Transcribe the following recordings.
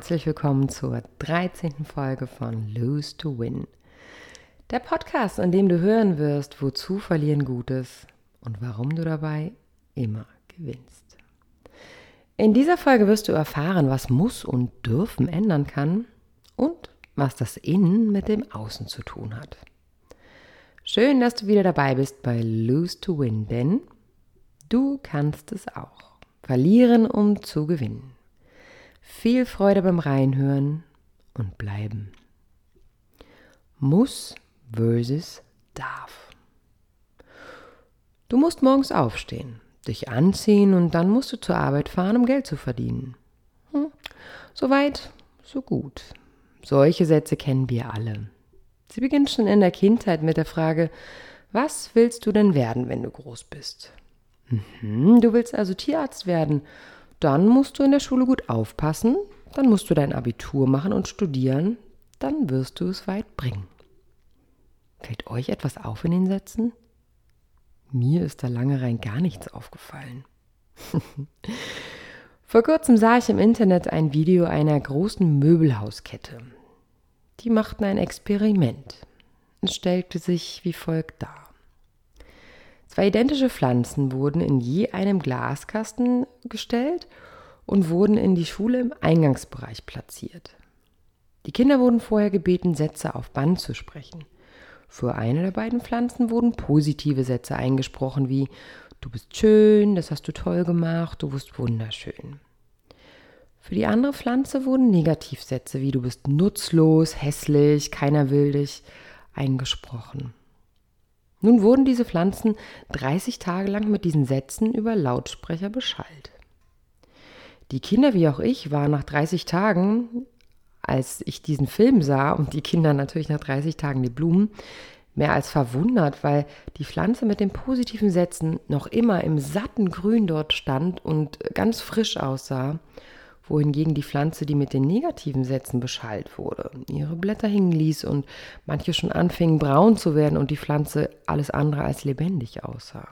Herzlich willkommen zur 13. Folge von Lose to Win. Der Podcast, in dem du hören wirst, wozu verlieren Gutes und warum du dabei immer gewinnst. In dieser Folge wirst du erfahren, was muss und dürfen ändern kann und was das Innen mit dem Außen zu tun hat. Schön, dass du wieder dabei bist bei Lose to Win, denn du kannst es auch. Verlieren, um zu gewinnen. Viel Freude beim Reinhören und bleiben. Muss versus darf. Du musst morgens aufstehen, dich anziehen und dann musst du zur Arbeit fahren, um Geld zu verdienen. Hm, Soweit, so gut. Solche Sätze kennen wir alle. Sie beginnen schon in der Kindheit mit der Frage, was willst du denn werden, wenn du groß bist? Mhm, du willst also Tierarzt werden. Dann musst du in der Schule gut aufpassen, dann musst du dein Abitur machen und studieren, dann wirst du es weit bringen. Fällt euch etwas auf in den Sätzen? Mir ist da lange rein gar nichts aufgefallen. Vor kurzem sah ich im Internet ein Video einer großen Möbelhauskette. Die machten ein Experiment. Es stellte sich wie folgt dar. Zwei identische Pflanzen wurden in je einem Glaskasten gestellt und wurden in die Schule im Eingangsbereich platziert. Die Kinder wurden vorher gebeten, Sätze auf Band zu sprechen. Für eine der beiden Pflanzen wurden positive Sätze eingesprochen, wie Du bist schön, das hast du toll gemacht, du bist wunderschön. Für die andere Pflanze wurden Negativsätze wie Du bist nutzlos, hässlich, keiner will dich eingesprochen. Nun wurden diese Pflanzen 30 Tage lang mit diesen Sätzen über Lautsprecher beschallt. Die Kinder wie auch ich waren nach 30 Tagen, als ich diesen Film sah und die Kinder natürlich nach 30 Tagen die Blumen, mehr als verwundert, weil die Pflanze mit den positiven Sätzen noch immer im satten Grün dort stand und ganz frisch aussah wohingegen die Pflanze, die mit den negativen Sätzen beschallt wurde, ihre Blätter hingen ließ und manche schon anfingen braun zu werden und die Pflanze alles andere als lebendig aussah.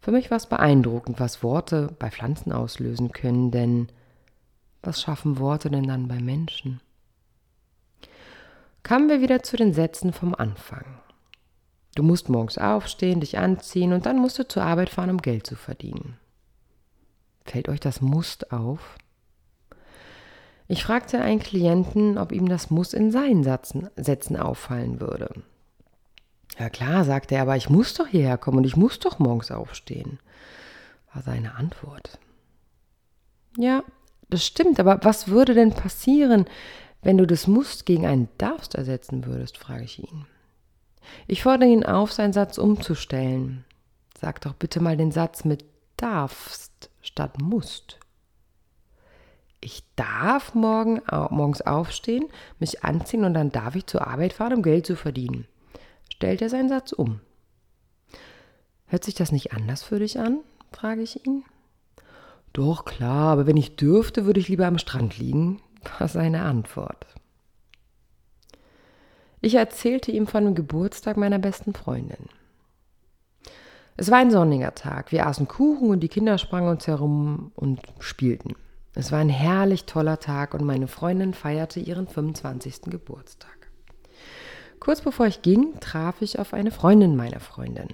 Für mich war es beeindruckend, was Worte bei Pflanzen auslösen können, denn was schaffen Worte denn dann bei Menschen? Kamen wir wieder zu den Sätzen vom Anfang. Du musst morgens aufstehen, dich anziehen und dann musst du zur Arbeit fahren, um Geld zu verdienen. Fällt euch das Must auf? Ich fragte einen Klienten, ob ihm das Muss in seinen Sätzen, Sätzen auffallen würde. Ja klar, sagte er, aber ich muss doch hierher kommen und ich muss doch morgens aufstehen, war seine Antwort. Ja, das stimmt, aber was würde denn passieren, wenn du das Musst gegen ein Darfst ersetzen würdest, frage ich ihn. Ich fordere ihn auf, seinen Satz umzustellen. Sag doch bitte mal den Satz mit darfst statt musst. Ich darf morgen, morgens aufstehen, mich anziehen und dann darf ich zur Arbeit fahren, um Geld zu verdienen. Stellt er seinen Satz um. Hört sich das nicht anders für dich an? frage ich ihn. Doch klar, aber wenn ich dürfte, würde ich lieber am Strand liegen, war seine Antwort. Ich erzählte ihm von dem Geburtstag meiner besten Freundin. Es war ein sonniger Tag. Wir aßen Kuchen und die Kinder sprangen uns herum und spielten. Es war ein herrlich toller Tag und meine Freundin feierte ihren 25. Geburtstag. Kurz bevor ich ging, traf ich auf eine Freundin meiner Freundin.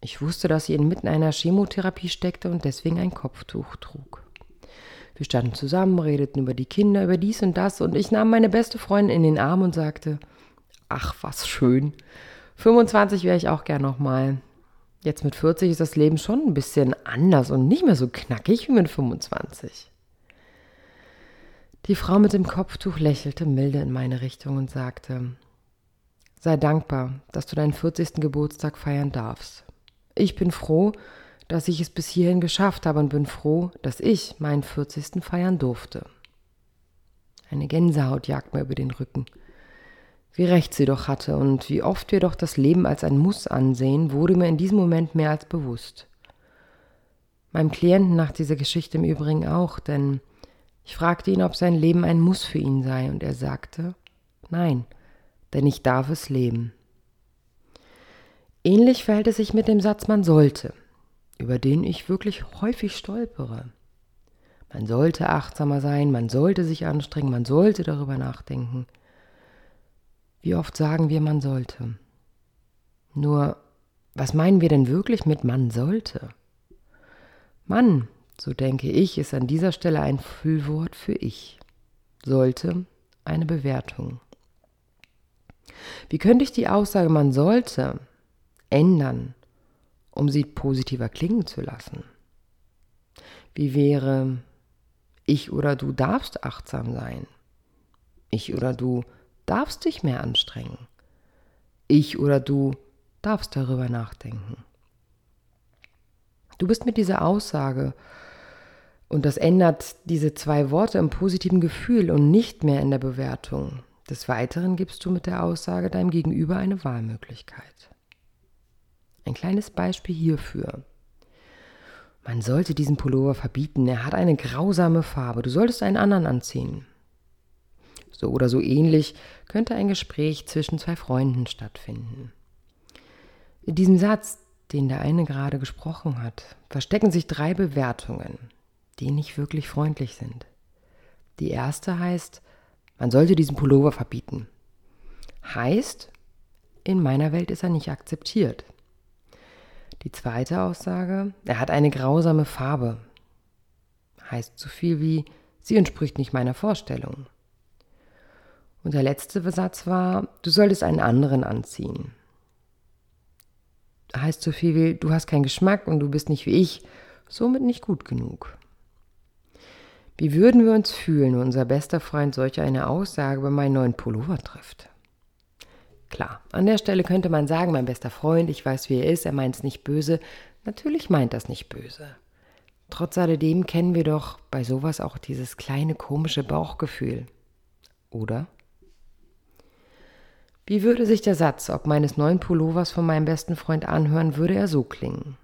Ich wusste, dass sie inmitten einer Chemotherapie steckte und deswegen ein Kopftuch trug. Wir standen zusammen, redeten über die Kinder, über dies und das, und ich nahm meine beste Freundin in den Arm und sagte, ach, was schön. 25 wäre ich auch gern nochmal. Jetzt mit 40 ist das Leben schon ein bisschen anders und nicht mehr so knackig wie mit 25. Die Frau mit dem Kopftuch lächelte milde in meine Richtung und sagte, Sei dankbar, dass du deinen 40. Geburtstag feiern darfst. Ich bin froh, dass ich es bis hierhin geschafft habe und bin froh, dass ich meinen 40. feiern durfte. Eine Gänsehaut jagt mir über den Rücken. Wie recht sie doch hatte und wie oft wir doch das Leben als ein Muss ansehen, wurde mir in diesem Moment mehr als bewusst. Meinem Klienten nach dieser Geschichte im Übrigen auch, denn ich fragte ihn, ob sein Leben ein Muss für ihn sei, und er sagte, nein, denn ich darf es leben. Ähnlich verhält es sich mit dem Satz man sollte, über den ich wirklich häufig stolpere. Man sollte achtsamer sein, man sollte sich anstrengen, man sollte darüber nachdenken. Wie oft sagen wir, man sollte? Nur, was meinen wir denn wirklich mit man sollte? Mann, so denke ich, ist an dieser Stelle ein Füllwort für ich. Sollte eine Bewertung. Wie könnte ich die Aussage man sollte ändern, um sie positiver klingen zu lassen? Wie wäre ich oder du darfst achtsam sein? Ich oder du darfst dich mehr anstrengen? Ich oder du darfst darüber nachdenken? Du bist mit dieser Aussage und das ändert diese zwei Worte im positiven Gefühl und nicht mehr in der Bewertung. Des Weiteren gibst du mit der Aussage deinem Gegenüber eine Wahlmöglichkeit. Ein kleines Beispiel hierfür. Man sollte diesen Pullover verbieten, er hat eine grausame Farbe, du solltest einen anderen anziehen. So oder so ähnlich könnte ein Gespräch zwischen zwei Freunden stattfinden. In diesem Satz, den der eine gerade gesprochen hat, verstecken sich drei Bewertungen die nicht wirklich freundlich sind. Die erste heißt, man sollte diesen Pullover verbieten. Heißt, in meiner Welt ist er nicht akzeptiert. Die zweite Aussage, er hat eine grausame Farbe. Heißt so viel wie, sie entspricht nicht meiner Vorstellung. Und der letzte Satz war, du solltest einen anderen anziehen. Heißt so viel wie, du hast keinen Geschmack und du bist nicht wie ich, somit nicht gut genug. Wie würden wir uns fühlen, wenn unser bester Freund solch eine Aussage über meinen neuen Pullover trifft? Klar, an der Stelle könnte man sagen, mein bester Freund, ich weiß, wie er ist, er meint es nicht böse. Natürlich meint das nicht böse. Trotz alledem kennen wir doch bei sowas auch dieses kleine komische Bauchgefühl. Oder? Wie würde sich der Satz, ob meines neuen Pullovers von meinem besten Freund anhören, würde er so klingen.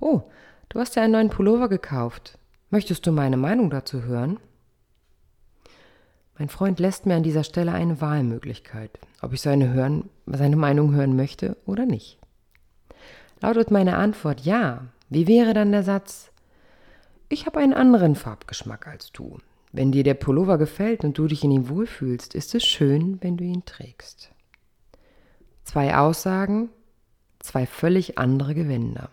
Oh, du hast ja einen neuen Pullover gekauft. Möchtest du meine Meinung dazu hören? Mein Freund lässt mir an dieser Stelle eine Wahlmöglichkeit, ob ich seine, hören, seine Meinung hören möchte oder nicht. Lautet meine Antwort ja, wie wäre dann der Satz, ich habe einen anderen Farbgeschmack als du. Wenn dir der Pullover gefällt und du dich in ihm wohlfühlst, ist es schön, wenn du ihn trägst. Zwei Aussagen, zwei völlig andere Gewänder.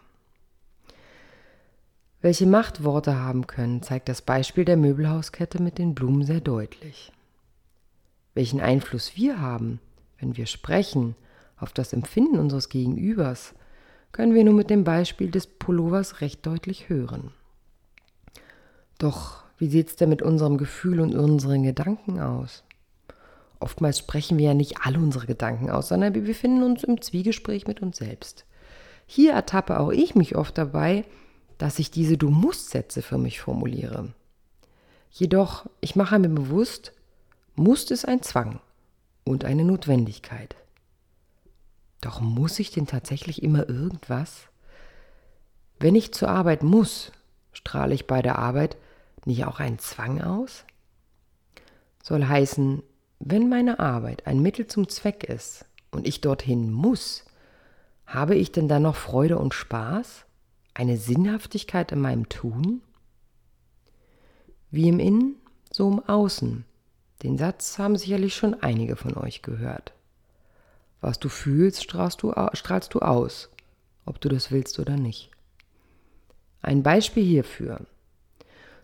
Welche Macht Worte haben können, zeigt das Beispiel der Möbelhauskette mit den Blumen sehr deutlich. Welchen Einfluss wir haben, wenn wir sprechen, auf das Empfinden unseres Gegenübers, können wir nur mit dem Beispiel des Pullovers recht deutlich hören. Doch wie sieht es denn mit unserem Gefühl und unseren Gedanken aus? Oftmals sprechen wir ja nicht alle unsere Gedanken aus, sondern wir befinden uns im Zwiegespräch mit uns selbst. Hier ertappe auch ich mich oft dabei, dass ich diese Du musst-Sätze für mich formuliere. Jedoch, ich mache mir bewusst, muss ist ein Zwang und eine Notwendigkeit. Doch muss ich denn tatsächlich immer irgendwas? Wenn ich zur Arbeit muss, strahle ich bei der Arbeit nicht auch einen Zwang aus? Soll heißen, wenn meine Arbeit ein Mittel zum Zweck ist und ich dorthin muss, habe ich denn dann noch Freude und Spaß? eine Sinnhaftigkeit in meinem Tun? Wie im Innen, so im Außen. Den Satz haben sicherlich schon einige von euch gehört. Was du fühlst, strahlst du, strahlst du aus, ob du das willst oder nicht. Ein Beispiel hierfür.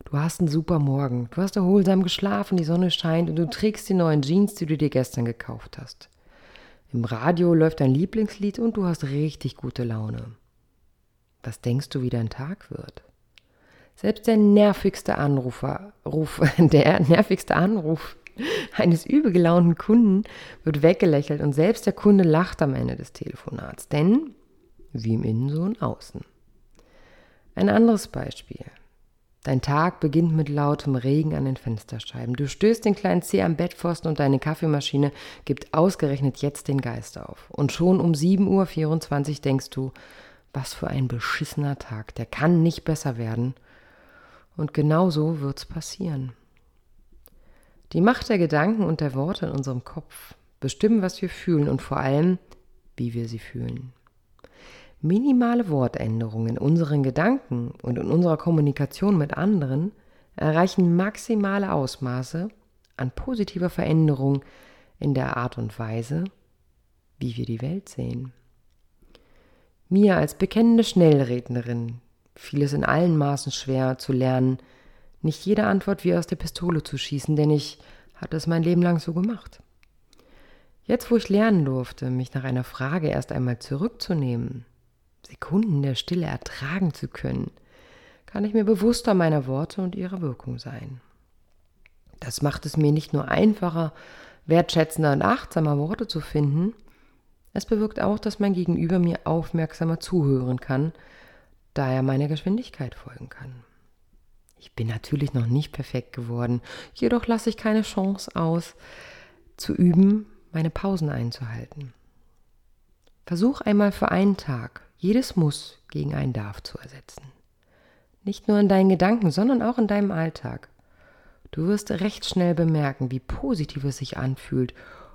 Du hast einen super Morgen, du hast erholsam geschlafen, die Sonne scheint und du trägst die neuen Jeans, die du dir gestern gekauft hast. Im Radio läuft dein Lieblingslied und du hast richtig gute Laune. Was denkst du, wie dein Tag wird? Selbst der nervigste Anrufer, Ruf, der nervigste Anruf eines übelgelaunten Kunden wird weggelächelt und selbst der Kunde lacht am Ende des Telefonats. Denn wie im Innen so im Außen. Ein anderes Beispiel. Dein Tag beginnt mit lautem Regen an den Fensterscheiben. Du stößt den kleinen Zeh am Bettpfosten und deine Kaffeemaschine gibt ausgerechnet jetzt den Geist auf. Und schon um 7.24 Uhr denkst du, was für ein beschissener Tag, der kann nicht besser werden. Und genau so wird's passieren. Die Macht der Gedanken und der Worte in unserem Kopf bestimmen, was wir fühlen und vor allem, wie wir sie fühlen. Minimale Wortänderungen in unseren Gedanken und in unserer Kommunikation mit anderen erreichen maximale Ausmaße an positiver Veränderung in der Art und Weise, wie wir die Welt sehen. Mir als bekennende Schnellrednerin fiel es in allen Maßen schwer zu lernen, nicht jede Antwort wie aus der Pistole zu schießen, denn ich hatte es mein Leben lang so gemacht. Jetzt, wo ich lernen durfte, mich nach einer Frage erst einmal zurückzunehmen, Sekunden der Stille ertragen zu können, kann ich mir bewusster meiner Worte und ihrer Wirkung sein. Das macht es mir nicht nur einfacher, wertschätzender und achtsamer Worte zu finden, es bewirkt auch, dass mein Gegenüber mir aufmerksamer zuhören kann, da er meiner Geschwindigkeit folgen kann. Ich bin natürlich noch nicht perfekt geworden, jedoch lasse ich keine Chance aus, zu üben, meine Pausen einzuhalten. Versuch einmal für einen Tag jedes Muss gegen ein Darf zu ersetzen. Nicht nur in deinen Gedanken, sondern auch in deinem Alltag. Du wirst recht schnell bemerken, wie positiv es sich anfühlt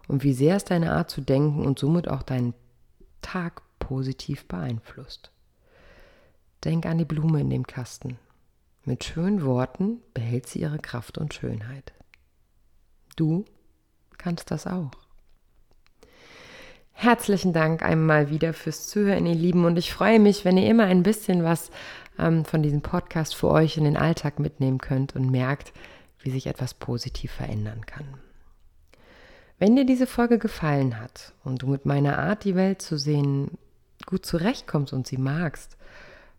und wie sehr es deine Art zu denken und somit auch deinen Tag positiv beeinflusst. Denk an die Blume in dem Kasten. Mit schönen Worten behält sie ihre Kraft und Schönheit. Du kannst das auch. Herzlichen Dank einmal wieder fürs Zuhören, ihr Lieben. Und ich freue mich, wenn ihr immer ein bisschen was ähm, von diesem Podcast für euch in den Alltag mitnehmen könnt und merkt, wie sich etwas positiv verändern kann. Wenn dir diese Folge gefallen hat und du mit meiner Art, die Welt zu sehen, gut zurechtkommst und sie magst,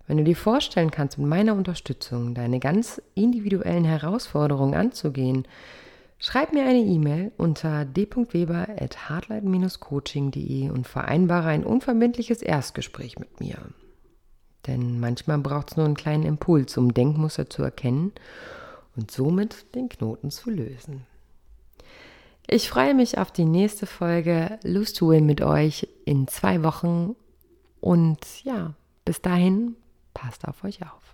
wenn du dir vorstellen kannst, mit meiner Unterstützung deine ganz individuellen Herausforderungen anzugehen, schreib mir eine E-Mail unter d.weber.hardlight-coaching.de und vereinbare ein unverbindliches Erstgespräch mit mir. Denn manchmal braucht es nur einen kleinen Impuls, um Denkmuster zu erkennen und somit den Knoten zu lösen. Ich freue mich auf die nächste Folge Lose to Win mit euch in zwei Wochen. Und ja, bis dahin, passt auf euch auf.